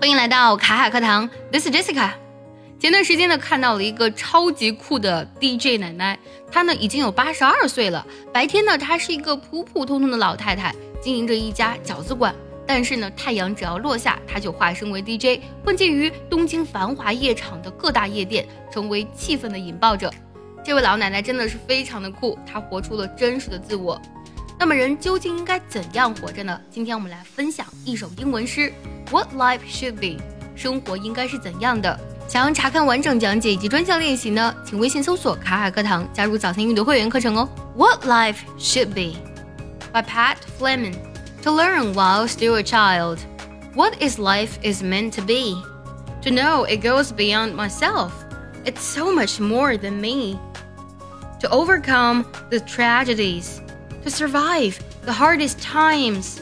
欢迎来到卡卡课堂，This is Jessica。前段时间呢，看到了一个超级酷的 DJ 奶奶，她呢已经有八十二岁了。白天呢，她是一个普普通通的老太太，经营着一家饺子馆。但是呢，太阳只要落下，她就化身为 DJ，混迹于东京繁华夜场的各大夜店，成为气氛的引爆者。这位老奶奶真的是非常的酷，她活出了真实的自我。那么人究竟应该怎样活着呢？今天我们来分享一首英文诗：What life should be，生活应该是怎样的？想要查看完整讲解以及专项练习呢，请微信搜索“卡卡课堂”，加入早餐英语的会员课程哦。What life should be by Pat Fleming. To learn while still a child, what is life is meant to be. To know it goes beyond myself. It's so much more than me. To overcome the tragedies, to survive the hardest times,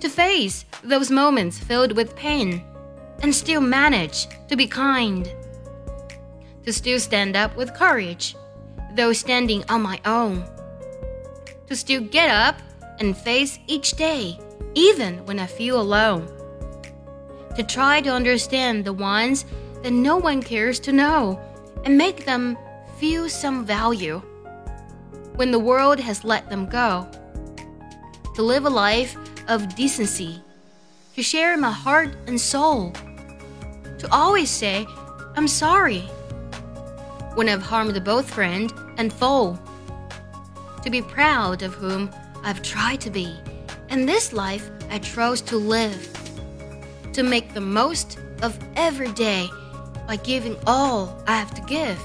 to face those moments filled with pain and still manage to be kind. To still stand up with courage, though standing on my own. To still get up and face each day, even when I feel alone. To try to understand the ones that no one cares to know and make them feel some value when the world has let them go. To live a life of decency, to share my heart and soul to always say, I'm sorry, when I've harmed both friend and foe. To be proud of whom I've tried to be, and this life I chose to live. To make the most of every day by giving all I have to give.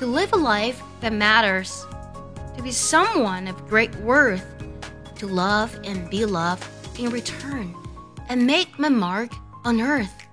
To live a life that matters. To be someone of great worth. To love and be loved in return. And make my mark on earth.